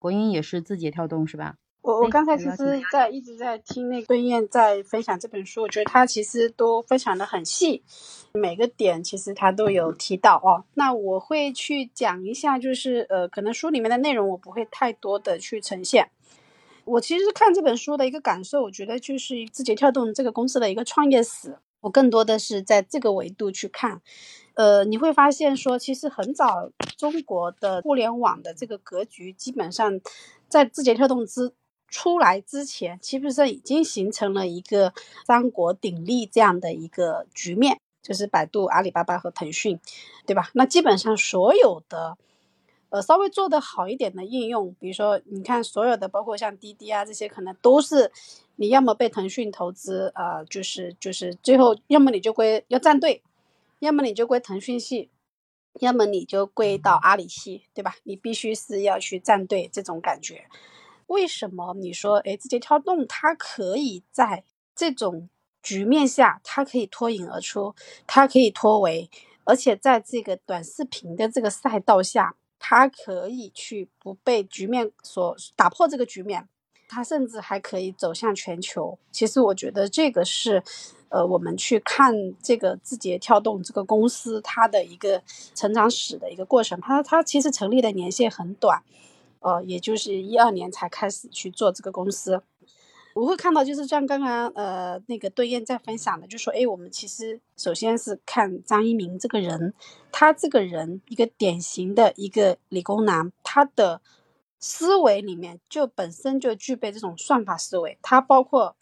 国英也是字节跳动是吧？我我刚才其实在一直在听那个孙燕在分享这本书，我觉得他其实都分享的很细，每个点其实他都有提到哦。那我会去讲一下，就是呃，可能书里面的内容我不会太多的去呈现。我其实看这本书的一个感受，我觉得就是字节跳动这个公司的一个创业史，我更多的是在这个维度去看。呃，你会发现说，其实很早中国的互联网的这个格局，基本上在字节跳动之。出来之前，基本上已经形成了一个三国鼎立这样的一个局面，就是百度、阿里巴巴和腾讯，对吧？那基本上所有的，呃，稍微做得好一点的应用，比如说你看所有的，包括像滴滴啊这些，可能都是你要么被腾讯投资，呃，就是就是最后要么你就归要站队，要么你就归腾讯系，要么你就归到阿里系，对吧？你必须是要去站队这种感觉。为什么你说，哎，字节跳动它可以在这种局面下，它可以脱颖而出，它可以脱围，而且在这个短视频的这个赛道下，它可以去不被局面所打破这个局面，它甚至还可以走向全球。其实我觉得这个是，呃，我们去看这个字节跳动这个公司它的一个成长史的一个过程。它它其实成立的年限很短。呃，也就是一二年才开始去做这个公司，我会看到，就是像刚刚呃那个对燕在分享的，就说，哎，我们其实首先是看张一鸣这个人，他这个人一个典型的一个理工男，他的思维里面就本身就具备这种算法思维，他包括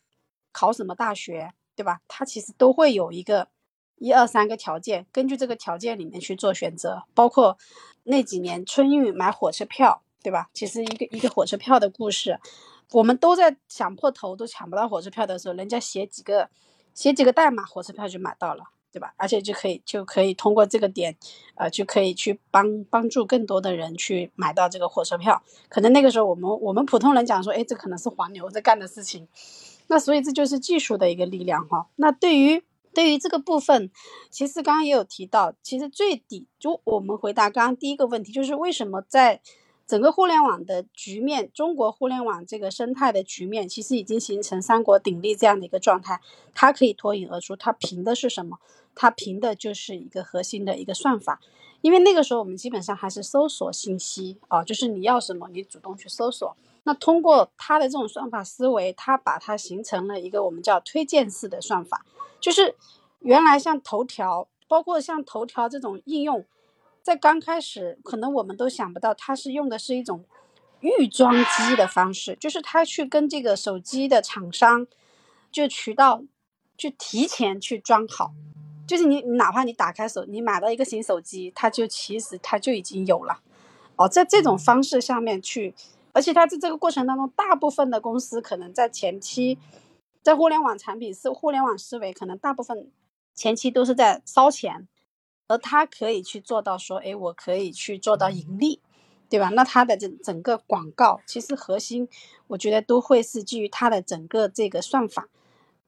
考什么大学，对吧？它其实都会有一个一二三个条件，根据这个条件里面去做选择，包括那几年春运买火车票。对吧？其实一个一个火车票的故事，我们都在想破头都抢不到火车票的时候，人家写几个写几个代码，火车票就买到了，对吧？而且就可以就可以通过这个点，呃，就可以去帮帮助更多的人去买到这个火车票。可能那个时候我们我们普通人讲说，哎，这可能是黄牛在干的事情。那所以这就是技术的一个力量哈。那对于对于这个部分，其实刚刚也有提到，其实最底就我们回答刚刚第一个问题，就是为什么在整个互联网的局面，中国互联网这个生态的局面，其实已经形成三国鼎立这样的一个状态。它可以脱颖而出，它凭的是什么？它凭的就是一个核心的一个算法。因为那个时候我们基本上还是搜索信息啊，就是你要什么，你主动去搜索。那通过他的这种算法思维，他把它形成了一个我们叫推荐式的算法，就是原来像头条，包括像头条这种应用。在刚开始，可能我们都想不到，它是用的是一种预装机的方式，就是他去跟这个手机的厂商，就渠道，去提前去装好，就是你你哪怕你打开手，你买到一个新手机，它就其实它就已经有了，哦，在这种方式下面去，而且它在这个过程当中，大部分的公司可能在前期，在互联网产品是互联网思维，可能大部分前期都是在烧钱。而他可以去做到说，哎，我可以去做到盈利，对吧？那他的这整个广告，其实核心，我觉得都会是基于他的整个这个算法，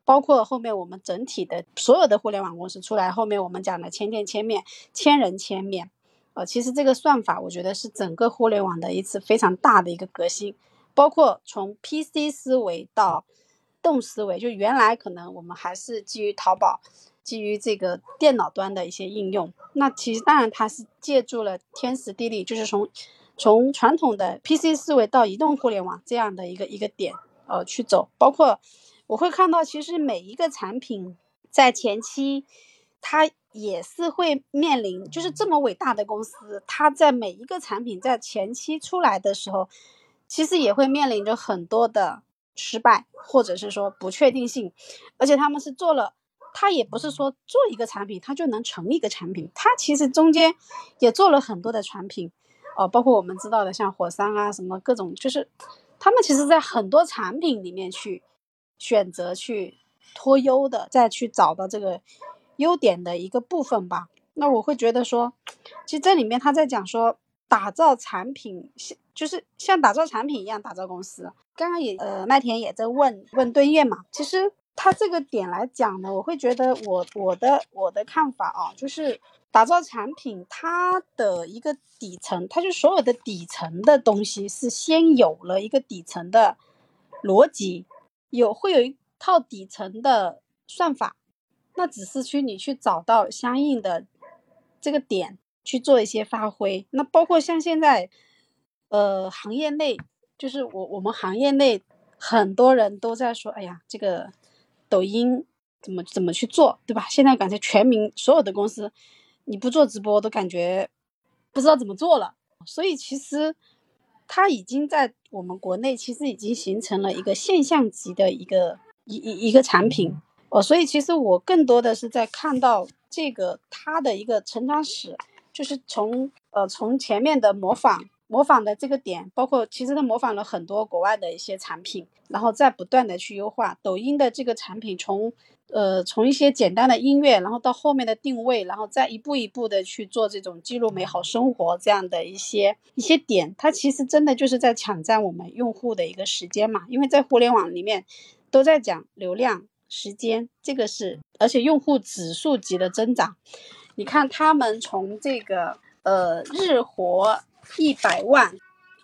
包括后面我们整体的所有的互联网公司出来，后面我们讲的千店千面、千人千面，呃，其实这个算法，我觉得是整个互联网的一次非常大的一个革新，包括从 PC 思维到动思维，就原来可能我们还是基于淘宝。基于这个电脑端的一些应用，那其实当然它是借助了天时地利，就是从从传统的 PC 思维到移动互联网这样的一个一个点呃去走。包括我会看到，其实每一个产品在前期，它也是会面临，就是这么伟大的公司，它在每一个产品在前期出来的时候，其实也会面临着很多的失败，或者是说不确定性，而且他们是做了。他也不是说做一个产品，他就能成一个产品。他其实中间也做了很多的产品，哦，包括我们知道的像火山啊，什么各种，就是他们其实在很多产品里面去选择去脱优的，再去找到这个优点的一个部分吧。那我会觉得说，其实这里面他在讲说，打造产品像就是像打造产品一样打造公司。刚刚也呃麦田也在问问对燕嘛，其实。他这个点来讲呢，我会觉得我我的我的看法啊，就是打造产品，它的一个底层，它就所有的底层的东西是先有了一个底层的逻辑，有会有一套底层的算法，那只是去你去找到相应的这个点去做一些发挥。那包括像现在，呃，行业内就是我我们行业内很多人都在说，哎呀，这个抖音。怎么怎么去做，对吧？现在感觉全民所有的公司，你不做直播都感觉不知道怎么做了。所以其实它已经在我们国内其实已经形成了一个现象级的一个一一一个产品哦。所以其实我更多的是在看到这个他的一个成长史，就是从呃从前面的模仿。模仿的这个点，包括其实他模仿了很多国外的一些产品，然后再不断的去优化。抖音的这个产品，从呃从一些简单的音乐，然后到后面的定位，然后再一步一步的去做这种记录美好生活这样的一些一些点，它其实真的就是在抢占我们用户的一个时间嘛。因为在互联网里面都在讲流量、时间，这个是而且用户指数级的增长。你看他们从这个呃日活。一百万，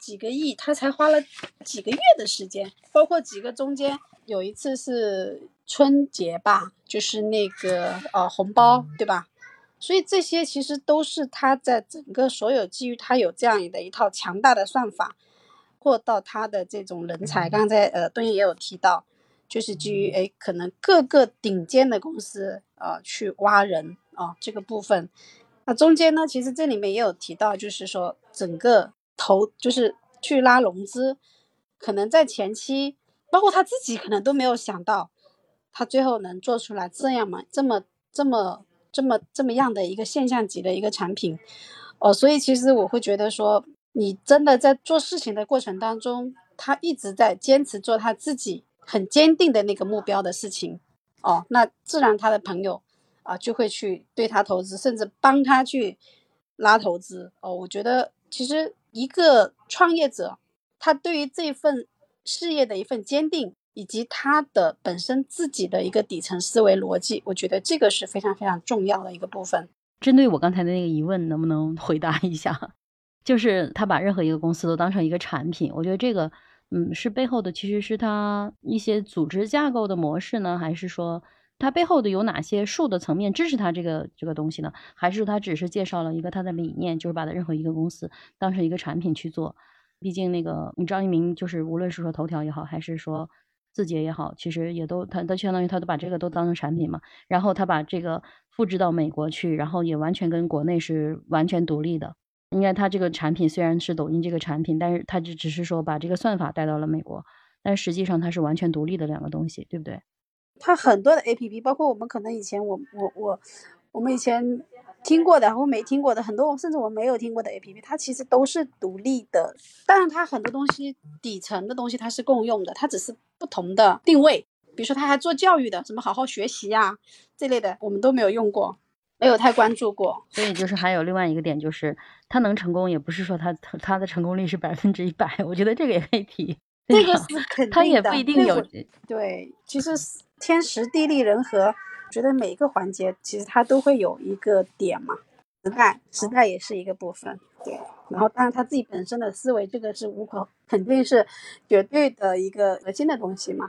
几个亿，他才花了几个月的时间，包括几个中间有一次是春节吧，就是那个呃红包，对吧？所以这些其实都是他在整个所有基于他有这样的一套强大的算法，或到他的这种人才，刚才呃东爷也有提到，就是基于哎可能各个顶尖的公司啊去挖人啊这个部分。那中间呢，其实这里面也有提到，就是说整个投就是去拉融资，可能在前期，包括他自己可能都没有想到，他最后能做出来这样嘛，这么这么这么这么样的一个现象级的一个产品，哦，所以其实我会觉得说，你真的在做事情的过程当中，他一直在坚持做他自己很坚定的那个目标的事情，哦，那自然他的朋友。啊，就会去对他投资，甚至帮他去拉投资哦。我觉得其实一个创业者，他对于这份事业的一份坚定，以及他的本身自己的一个底层思维逻辑，我觉得这个是非常非常重要的一个部分。针对我刚才的那个疑问，能不能回答一下？就是他把任何一个公司都当成一个产品，我觉得这个，嗯，是背后的其实是他一些组织架构的模式呢，还是说？它背后的有哪些数的层面支持它这个这个东西呢？还是说它只是介绍了一个它的理念，就是把它任何一个公司当成一个产品去做？毕竟那个张一鸣就是无论是说头条也好，还是说字节也好，其实也都他他相当于他都把这个都当成产品嘛。然后他把这个复制到美国去，然后也完全跟国内是完全独立的。应该它这个产品虽然是抖音这个产品，但是它就只是说把这个算法带到了美国，但实际上它是完全独立的两个东西，对不对？它很多的 A P P，包括我们可能以前我我我我们以前听过的或没听过的很多，甚至我没有听过的 A P P，它其实都是独立的。但是，它很多东西底层的东西它是共用的，它只是不同的定位。比如说，它还做教育的，什么好好学习呀这类的，我们都没有用过，没有太关注过。所以就是还有另外一个点，就是他能成功，也不是说他他的成功率是百分之一百。我觉得这个也可以提。这个是肯定的。他也不一定有。对，其实天时地利人和，觉得每一个环节其实它都会有一个点嘛，时代时代也是一个部分，对。然后当然他自己本身的思维，这个是无可肯定是绝对的一个核心的东西嘛。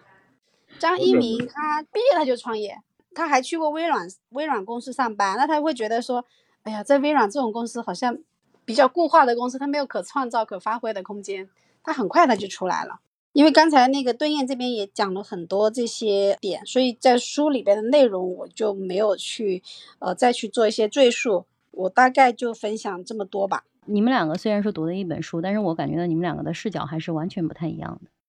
张一鸣他毕业他就创业，他还去过微软微软公司上班，那他会觉得说，哎呀，在微软这种公司好像比较固化的公司，他没有可创造可发挥的空间，他很快他就出来了。因为刚才那个邓燕这边也讲了很多这些点，所以在书里边的内容我就没有去，呃，再去做一些赘述。我大概就分享这么多吧。你们两个虽然说读的一本书，但是我感觉到你们两个的视角还是完全不太一样的。